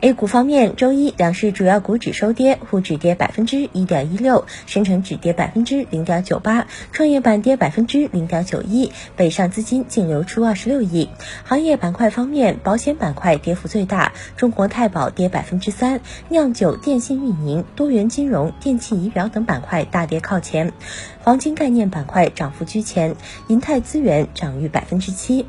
A 股方面，周一两市主要股指收跌，沪指跌百分之一点一六，深成指跌百分之零点九八，创业板跌百分之零点九一，北上资金净流出二十六亿。行业板块方面，保险板块跌幅最大，中国太保跌百分之三，酿酒、电信运营、多元金融、电气仪表等板块大跌靠前，黄金概念板块涨幅居前，银泰资源涨逾百分之七。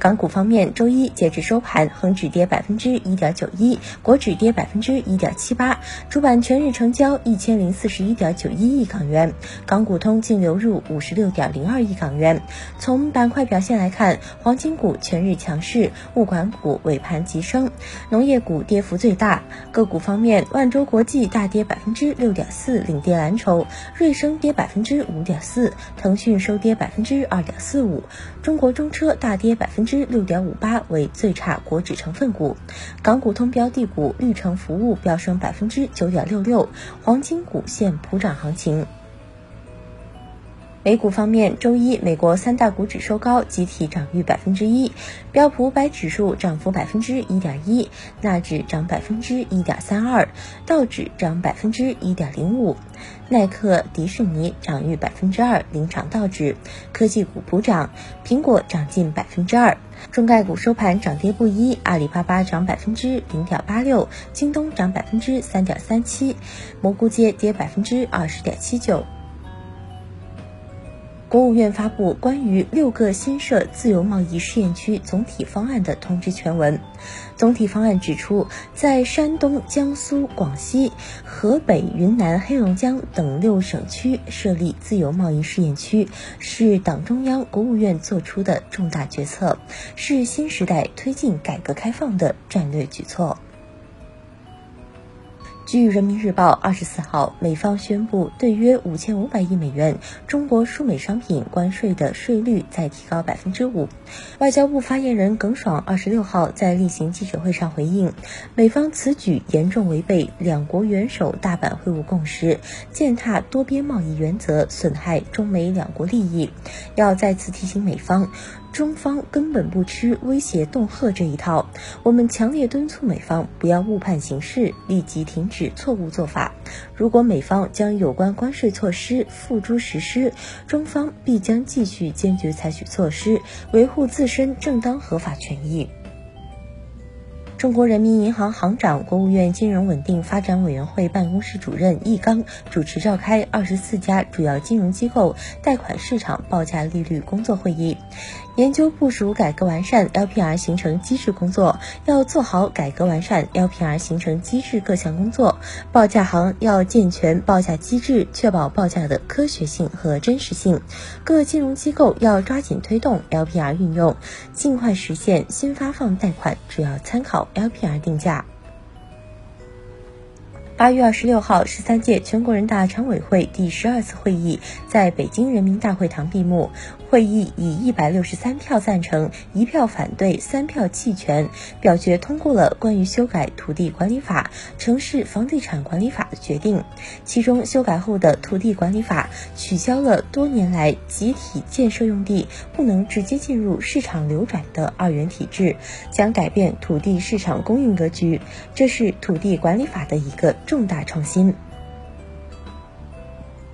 港股方面，周一截至收盘，恒指跌百分之一点九一，国指跌百分之一点七八，主板全日成交一千零四十一点九一亿港元，港股通净流入五十六点零二亿港元。从板块表现来看，黄金股全日强势，物管股尾盘急升，农业股跌幅最大。个股方面，万洲国际大跌百分之六点四，领跌蓝筹；瑞声跌百分之五点四，腾讯收跌百分之二点四五，中国中车大跌百分之。六点五八为最差国指成分股，港股通标的股绿城服务飙升百分之九点六六，黄金股现普涨行情。美股方面，周一美国三大股指收高，集体涨逾百分之一，标普五百指数涨幅百分之一点一，纳指涨百分之一点三二，道指涨百分之一点零五，耐克、迪士尼涨逾百分之二，领涨道指。科技股普涨，苹果涨近百分之二。中概股收盘涨跌不一，阿里巴巴涨百分之零点八六，京东涨百分之三点三七，蘑菇街跌百分之二十点七九。国务院发布关于六个新设自由贸易试验区总体方案的通知全文。总体方案指出，在山东、江苏、广西、河北、云南、黑龙江等六省区设立自由贸易试验区，是党中央、国务院作出的重大决策，是新时代推进改革开放的战略举措。据人民日报二十四号，美方宣布对约五千五百亿美元中国输美商品关税的税率再提高百分之五。外交部发言人耿爽二十六号在例行记者会上回应，美方此举严重违背两国元首大阪会晤共识，践踏多边贸易原则，损害中美两国利益，要再次提醒美方。中方根本不吃威胁恫吓这一套，我们强烈敦促美方不要误判形势，立即停止错误做法。如果美方将有关关税措施付诸实施，中方必将继续坚决采取措施，维护自身正当合法权益。中国人民银行行长、国务院金融稳定发展委员会办公室主任易纲主持召开二十四家主要金融机构贷款市场报价利率工作会议。研究部署改革完善 LPR 形成机制工作，要做好改革完善 LPR 形成机制各项工作。报价行要健全报价机制，确保报价的科学性和真实性。各金融机构要抓紧推动 LPR 运用，尽快实现新发放贷款主要参考 LPR 定价。八月二十六号，十三届全国人大常委会第十二次会议在北京人民大会堂闭幕。会议以一百六十三票赞成、一票反对、三票弃权，表决通过了关于修改《土地管理法》《城市房地产管理法》的决定。其中，修改后的《土地管理法》取消了多年来集体建设用地不能直接进入市场流转的二元体制，将改变土地市场供应格局，这是《土地管理法》的一个重大创新。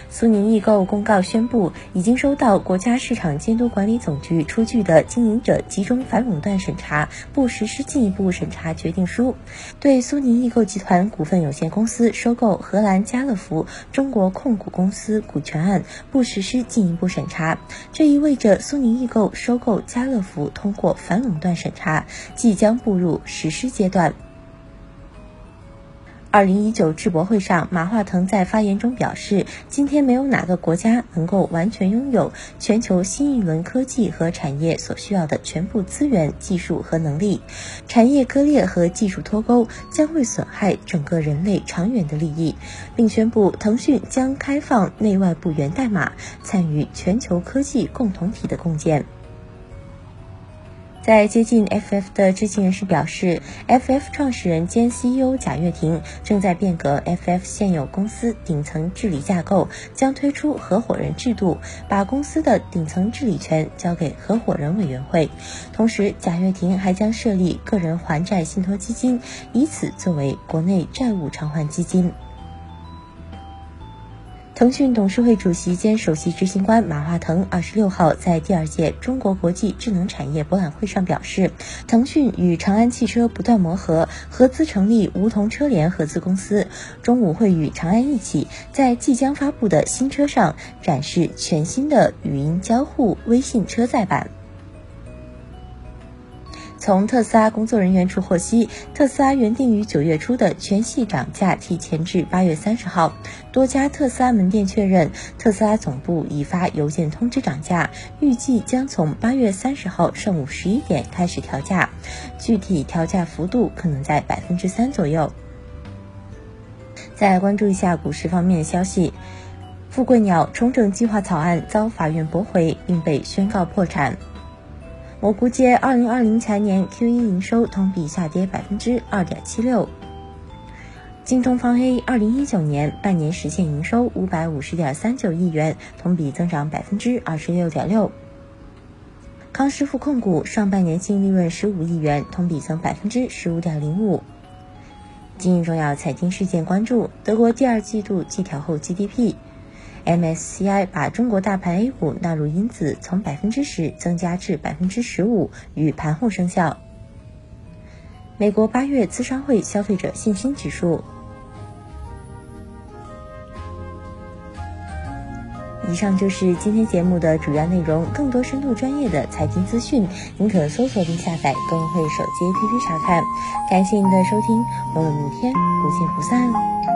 苏宁易购公告宣布，已经收到国家市场监督管理总局出具的经营者集中反垄断审查不实施进一步审查决定书，对苏宁易购集团股份有限公司收购荷兰家乐福中国控股公司股权案不实施进一步审查。这意味着苏宁易购收购家乐福通过反垄断审查，即将步入实施阶段。二零一九智博会上，马化腾在发言中表示，今天没有哪个国家能够完全拥有全球新一轮科技和产业所需要的全部资源、技术和能力。产业割裂和技术脱钩将会损害整个人类长远的利益，并宣布腾讯将开放内外部源代码，参与全球科技共同体的共建。在接近 FF 的知情人士表示，FF 创始人兼 CEO 贾跃亭正在变革 FF 现有公司顶层治理架构，将推出合伙人制度，把公司的顶层治理权交给合伙人委员会。同时，贾跃亭还将设立个人还债信托基金，以此作为国内债务偿还基金。腾讯董事会主席兼首席执行官马化腾二十六号在第二届中国国际智能产业博览会上表示，腾讯与长安汽车不断磨合，合资成立梧桐车联合资公司，中午会与长安一起在即将发布的新车上展示全新的语音交互微信车载版。从特斯拉工作人员处获悉，特斯拉原定于九月初的全系涨价提前至八月三十号。多家特斯拉门店确认，特斯拉总部已发邮件通知涨价，预计将从八月三十号上午十一点开始调价，具体调价幅度可能在百分之三左右。再来关注一下股市方面的消息，富贵鸟重整计划草案遭法院驳回，并被宣告破产。我估计，二零二零财年 Q 一营收同比下跌百分之二点七六。京东方 A 二零一九年半年实现营收五百五十点三九亿元，同比增长百分之二十六点六。康师傅控股上半年净利润十五亿元，同比增百分之十五点零五。今日重要财经事件关注：德国第二季度季调后 GDP。MSCI 把中国大盘 A 股纳入因子，从百分之十增加至百分之十五，与盘后生效。美国八月资商会消费者信心指数。以上就是今天节目的主要内容。更多深度专业的财经资讯，您可搜索并下载公会手机 APP 查看。感谢您的收听，我们明天不见不散。